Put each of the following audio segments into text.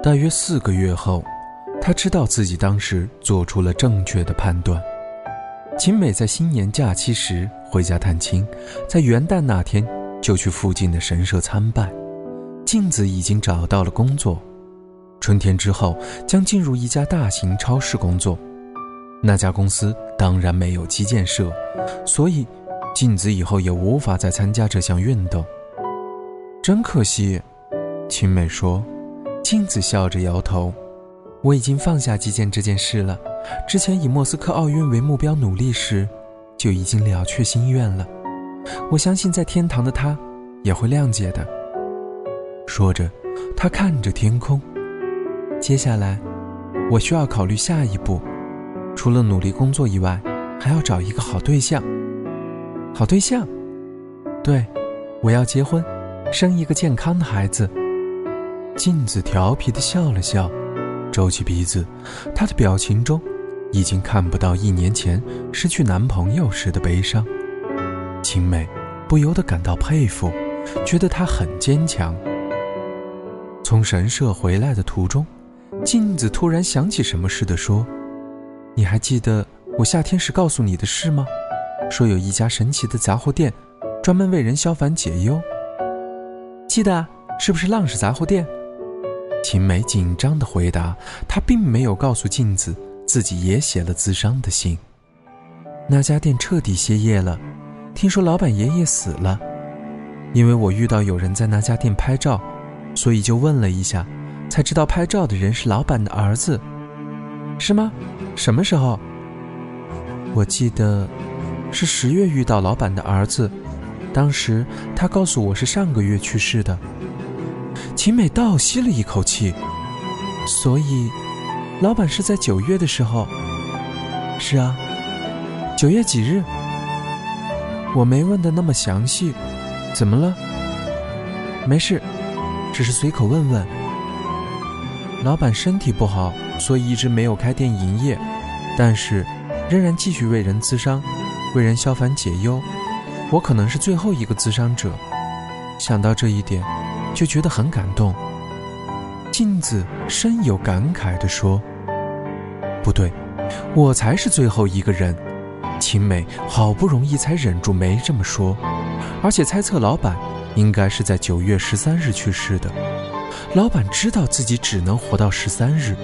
大约四个月后，他知道自己当时做出了正确的判断。秦美在新年假期时回家探亲，在元旦那天就去附近的神社参拜。镜子已经找到了工作，春天之后将进入一家大型超市工作。那家公司当然没有基建社，所以镜子以后也无法再参加这项运动。真可惜，秦美说。镜子笑着摇头：“我已经放下击剑这件事了。之前以莫斯科奥运为目标努力时，就已经了却心愿了。我相信在天堂的他，也会谅解的。”说着，他看着天空。接下来，我需要考虑下一步，除了努力工作以外，还要找一个好对象。好对象？对，我要结婚，生一个健康的孩子。镜子调皮地笑了笑，皱起鼻子。她的表情中，已经看不到一年前失去男朋友时的悲伤。青梅不由得感到佩服，觉得她很坚强。从神社回来的途中，镜子突然想起什么似的说：“你还记得我夏天时告诉你的事吗？说有一家神奇的杂货店，专门为人消烦解忧。记得啊，是不是浪氏杂货店？”秦美紧张地回答：“她并没有告诉镜子自己也写了自伤的信。那家店彻底歇业了，听说老板爷爷死了。因为我遇到有人在那家店拍照，所以就问了一下，才知道拍照的人是老板的儿子。是吗？什么时候？我记得是十月遇到老板的儿子，当时他告诉我是上个月去世的。”秦美倒吸了一口气，所以，老板是在九月的时候。是啊，九月几日？我没问的那么详细，怎么了？没事，只是随口问问。老板身体不好，所以一直没有开店营业，但是仍然继续为人咨商，为人消烦解忧。我可能是最后一个咨商者，想到这一点。就觉得很感动。镜子深有感慨地说：“不对，我才是最后一个人。”秦美好不容易才忍住没这么说，而且猜测老板应该是在九月十三日去世的。老板知道自己只能活到十三日，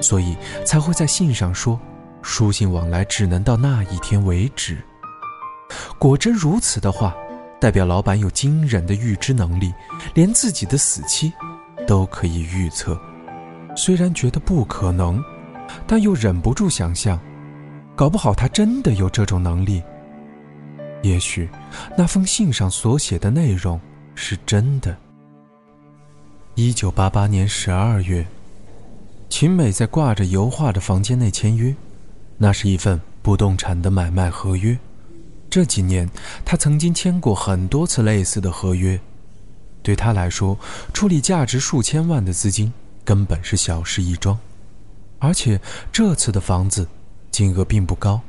所以才会在信上说，书信往来只能到那一天为止。果真如此的话。代表老板有惊人的预知能力，连自己的死期都可以预测。虽然觉得不可能，但又忍不住想象，搞不好他真的有这种能力。也许那封信上所写的内容是真的。一九八八年十二月，秦美在挂着油画的房间内签约，那是一份不动产的买卖合约。这几年，他曾经签过很多次类似的合约。对他来说，处理价值数千万的资金根本是小事一桩。而且这次的房子金额并不高，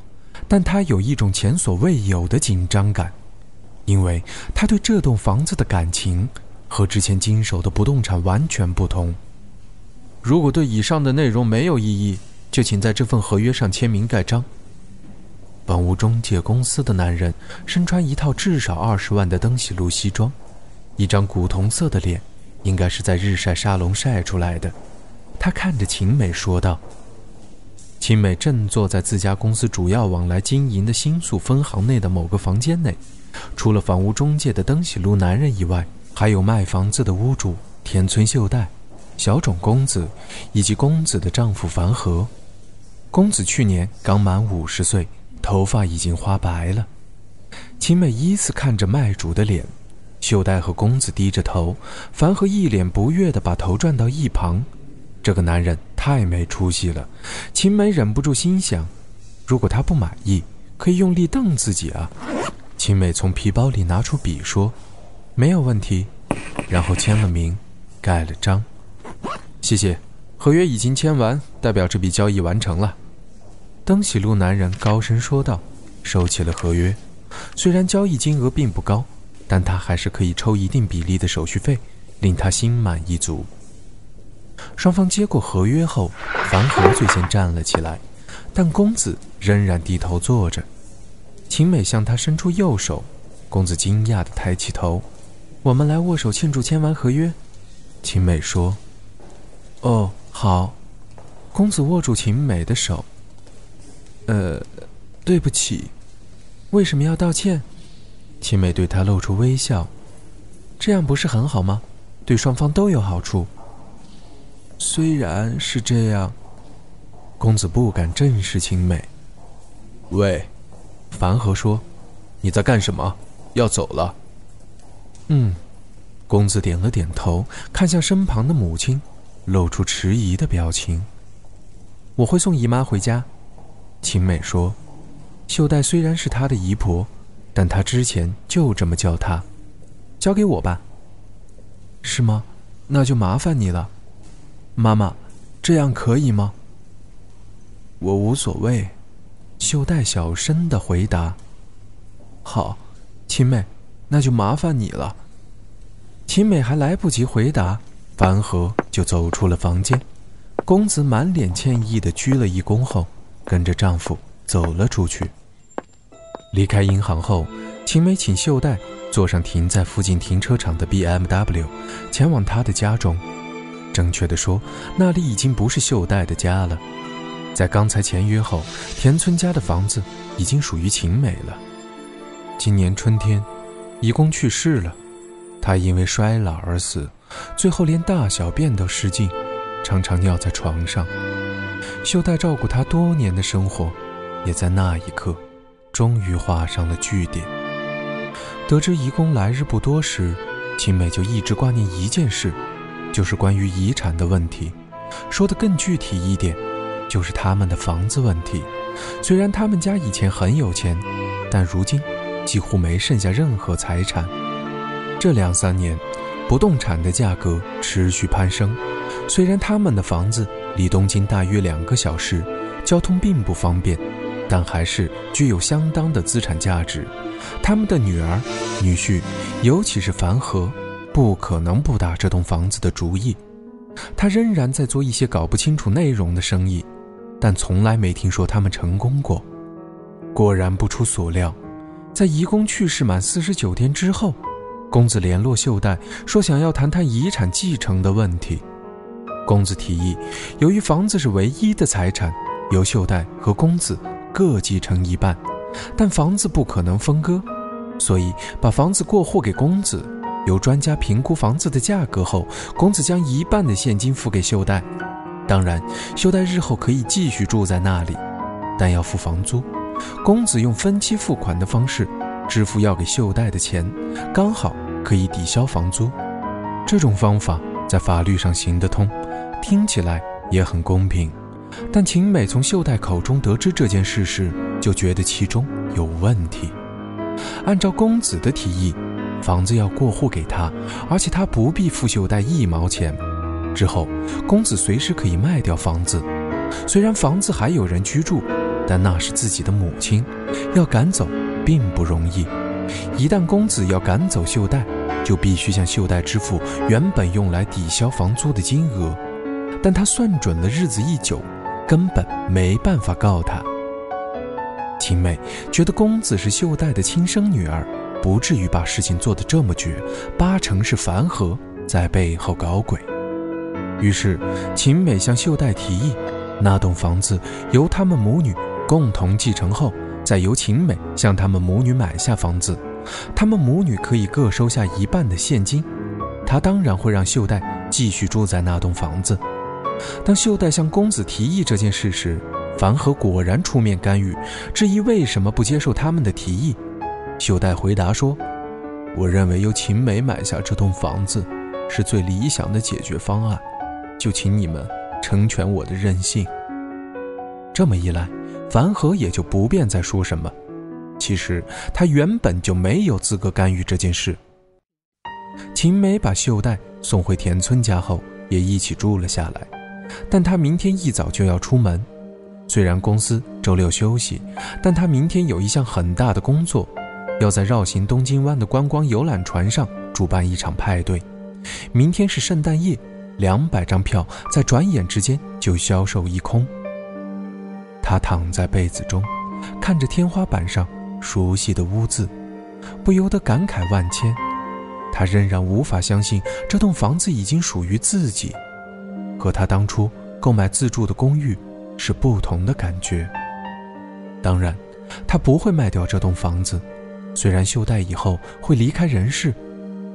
但他有一种前所未有的紧张感，因为他对这栋房子的感情和之前经手的不动产完全不同。如果对以上的内容没有异议，就请在这份合约上签名盖章。房屋中介公司的男人身穿一套至少二十万的登喜路西装，一张古铜色的脸，应该是在日晒沙龙晒出来的。他看着秦美说道。秦美正坐在自家公司主要往来经营的新宿分行内的某个房间内，除了房屋中介的登喜路男人以外，还有卖房子的屋主田村秀代、小种公子以及公子的丈夫繁和。公子去年刚满五十岁，头发已经花白了。秦美依次看着卖主的脸，秀代和公子低着头，凡和一脸不悦地把头转到一旁。这个男人太没出息了，秦美忍不住心想：如果他不满意，可以用力瞪自己啊！秦美从皮包里拿出笔说：“没有问题。”然后签了名，盖了章。谢谢，合约已经签完，代表这笔交易完成了。登喜路男人高声说道，收起了合约。虽然交易金额并不高，但他还是可以抽一定比例的手续费，令他心满意足。双方接过合约后，樊和最先站了起来，但公子仍然低头坐着。秦美向他伸出右手，公子惊讶地抬起头：“我们来握手庆祝签完合约。”秦美说：“哦，好。”公子握住秦美的手：“呃，对不起，为什么要道歉？”青美对他露出微笑：“这样不是很好吗？对双方都有好处。”虽然是这样，公子不敢正视青美。喂，樊和说：“你在干什么？要走了？”嗯，公子点了点头，看向身旁的母亲，露出迟疑的表情。我会送姨妈回家。青美说：“秀代虽然是她的姨婆，但她之前就这么叫她。交给我吧。”是吗？那就麻烦你了。妈妈，这样可以吗？我无所谓。秀代小声的回答。好，青妹，那就麻烦你了。青美还来不及回答，樊和就走出了房间。公子满脸歉意的鞠了一躬后，跟着丈夫走了出去。离开银行后，秦梅请秀代坐上停在附近停车场的 BMW，前往她的家中。正确的说，那里已经不是秀代的家了。在刚才签约后，田村家的房子已经属于晴美了。今年春天，姨公去世了，他因为衰老而死，最后连大小便都失禁，常常尿在床上。秀代照顾他多年的生活，也在那一刻，终于画上了句点。得知遗公来日不多时，青美就一直挂念一件事。就是关于遗产的问题，说的更具体一点，就是他们的房子问题。虽然他们家以前很有钱，但如今几乎没剩下任何财产。这两三年，不动产的价格持续攀升。虽然他们的房子离东京大约两个小时，交通并不方便，但还是具有相当的资产价值。他们的女儿、女婿，尤其是樊和。不可能不打这栋房子的主意，他仍然在做一些搞不清楚内容的生意，但从来没听说他们成功过。果然不出所料，在姨公去世满四十九天之后，公子联络秀代说想要谈谈遗产继承的问题。公子提议，由于房子是唯一的财产，由秀代和公子各继承一半，但房子不可能分割，所以把房子过户给公子。由专家评估房子的价格后，公子将一半的现金付给秀代。当然，秀代日后可以继续住在那里，但要付房租。公子用分期付款的方式支付要给秀代的钱，刚好可以抵消房租。这种方法在法律上行得通，听起来也很公平。但秦美从秀代口中得知这件事时，就觉得其中有问题。按照公子的提议。房子要过户给他，而且他不必付秀代一毛钱。之后，公子随时可以卖掉房子。虽然房子还有人居住，但那是自己的母亲，要赶走并不容易。一旦公子要赶走秀代，就必须向秀代支付原本用来抵消房租的金额。但他算准了日子一久，根本没办法告他。青妹觉得公子是秀代的亲生女儿。不至于把事情做得这么绝，八成是樊和在背后搞鬼。于是秦美向秀黛提议，那栋房子由他们母女共同继承后，再由秦美向他们母女买下房子，他们母女可以各收下一半的现金。他当然会让秀黛继续住在那栋房子。当秀黛向公子提议这件事时，樊和果然出面干预，质疑为什么不接受他们的提议。秀黛回答说：“我认为由秦美买下这栋房子，是最理想的解决方案，就请你们成全我的任性。”这么一来，樊和也就不便再说什么。其实他原本就没有资格干预这件事。秦美把秀黛送回田村家后，也一起住了下来。但他明天一早就要出门。虽然公司周六休息，但他明天有一项很大的工作，要在绕行东京湾的观光游览船上主办一场派对。明天是圣诞夜，两百张票在转眼之间就销售一空。他躺在被子中，看着天花板上熟悉的污渍，不由得感慨万千。他仍然无法相信这栋房子已经属于自己，和他当初购买自住的公寓。是不同的感觉。当然，他不会卖掉这栋房子。虽然秀黛以后会离开人世，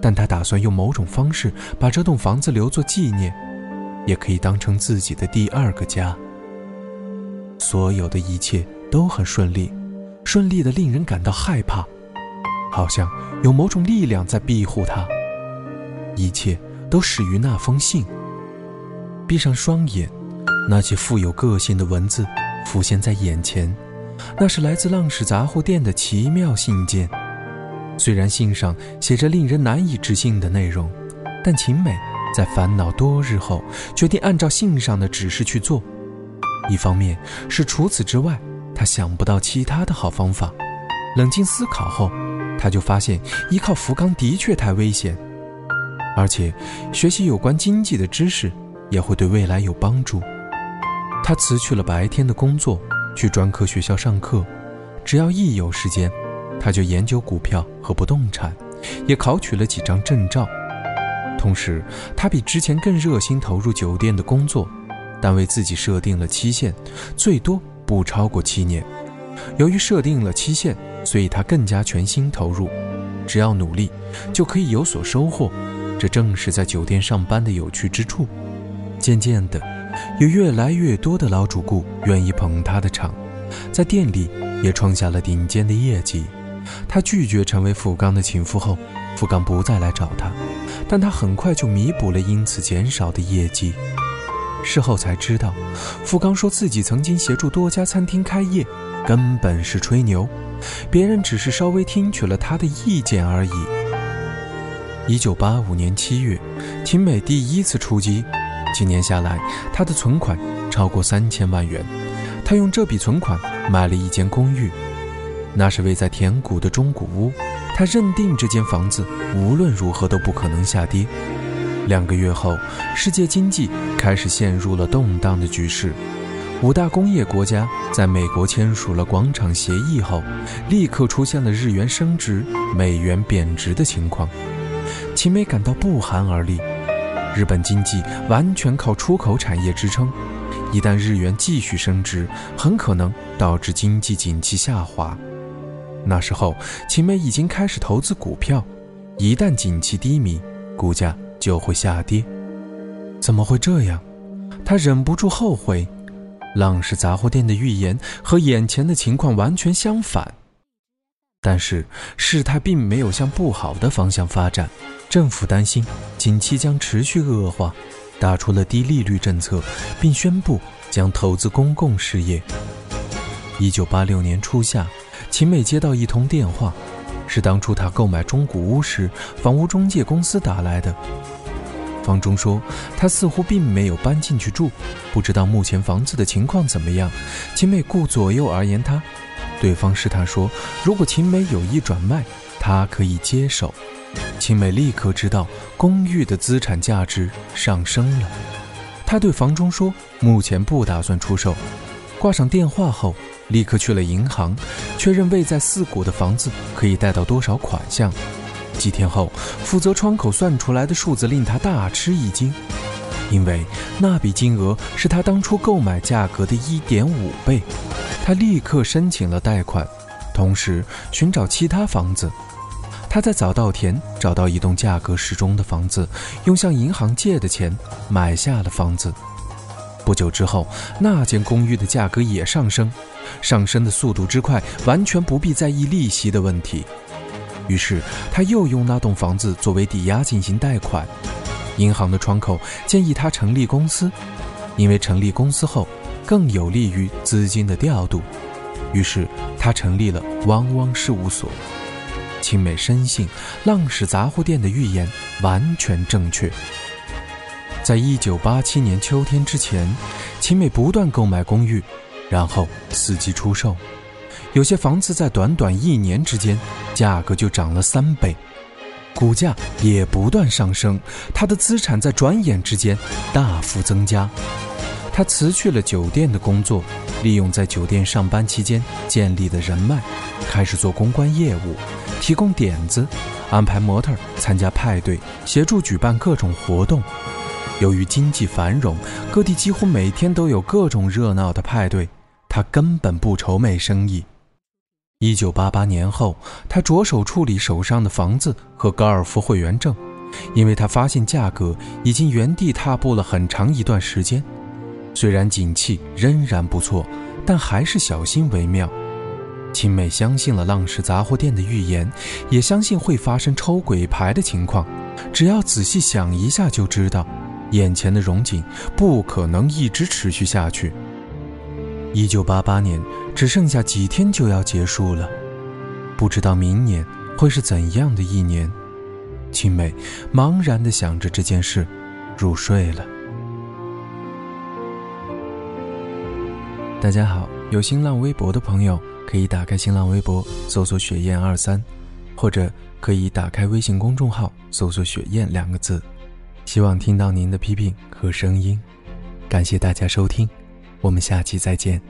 但他打算用某种方式把这栋房子留作纪念，也可以当成自己的第二个家。所有的一切都很顺利，顺利的令人感到害怕，好像有某种力量在庇护他。一切都始于那封信。闭上双眼。那些富有个性的文字浮现在眼前，那是来自浪矢杂货店的奇妙信件。虽然信上写着令人难以置信的内容，但秦美在烦恼多日后，决定按照信上的指示去做。一方面是除此之外，她想不到其他的好方法。冷静思考后，她就发现依靠福冈的确太危险，而且学习有关经济的知识也会对未来有帮助。他辞去了白天的工作，去专科学校上课。只要一有时间，他就研究股票和不动产，也考取了几张证照。同时，他比之前更热心投入酒店的工作，但为自己设定了期限，最多不超过七年。由于设定了期限，所以他更加全心投入。只要努力，就可以有所收获。这正是在酒店上班的有趣之处。渐渐的。有越来越多的老主顾愿意捧他的场，在店里也创下了顶尖的业绩。他拒绝成为富冈的情妇后，富冈不再来找他，但他很快就弥补了因此减少的业绩。事后才知道，富冈说自己曾经协助多家餐厅开业，根本是吹牛，别人只是稍微听取了他的意见而已。一九八五年七月，秦美第一次出击。几年下来，他的存款超过三千万元。他用这笔存款买了一间公寓，那是位在田谷的中古屋。他认定这间房子无论如何都不可能下跌。两个月后，世界经济开始陷入了动荡的局势。五大工业国家在美国签署了广场协议后，立刻出现了日元升值、美元贬值的情况。秦美感到不寒而栗。日本经济完全靠出口产业支撑，一旦日元继续升值，很可能导致经济景气下滑。那时候，秦美已经开始投资股票，一旦景气低迷，股价就会下跌。怎么会这样？他忍不住后悔。浪氏杂货店的预言和眼前的情况完全相反，但是事态并没有向不好的方向发展。政府担心景气将持续恶化，打出了低利率政策，并宣布将投资公共事业。一九八六年初夏，秦美接到一通电话，是当初她购买中古屋时房屋中介公司打来的。房中说，他似乎并没有搬进去住，不知道目前房子的情况怎么样。秦美顾左右而言他，对方试探说，如果秦美有意转卖，他可以接手。青美立刻知道公寓的资产价值上升了，她对房中说：“目前不打算出售。”挂上电话后，立刻去了银行，确认位在四谷的房子可以贷到多少款项。几天后，负责窗口算出来的数字令他大吃一惊：因为那笔金额是他当初购买价格的一点五倍。他立刻申请了贷款，同时寻找其他房子。他在早稻田找到一栋价格适中的房子，用向银行借的钱买下了房子。不久之后，那间公寓的价格也上升，上升的速度之快，完全不必在意利息的问题。于是，他又用那栋房子作为抵押进行贷款。银行的窗口建议他成立公司，因为成立公司后更有利于资金的调度。于是，他成立了汪汪事务所。青美深信浪矢杂货店的预言完全正确。在一九八七年秋天之前，青美不断购买公寓，然后伺机出售。有些房子在短短一年之间，价格就涨了三倍，股价也不断上升。他的资产在转眼之间大幅增加。他辞去了酒店的工作，利用在酒店上班期间建立的人脉，开始做公关业务，提供点子，安排模特参加派对，协助举办各种活动。由于经济繁荣，各地几乎每天都有各种热闹的派对，他根本不愁没生意。一九八八年后，他着手处理手上的房子和高尔夫会员证，因为他发现价格已经原地踏步了很长一段时间。虽然景气仍然不错，但还是小心为妙。青美相信了浪矢杂货店的预言，也相信会发生抽鬼牌的情况。只要仔细想一下，就知道眼前的荣景不可能一直持续下去。一九八八年只剩下几天就要结束了，不知道明年会是怎样的一年。青美茫然地想着这件事，入睡了。大家好，有新浪微博的朋友可以打开新浪微博搜索“雪燕二三”，或者可以打开微信公众号搜索“雪燕”两个字。希望听到您的批评和声音，感谢大家收听。我们下期再见。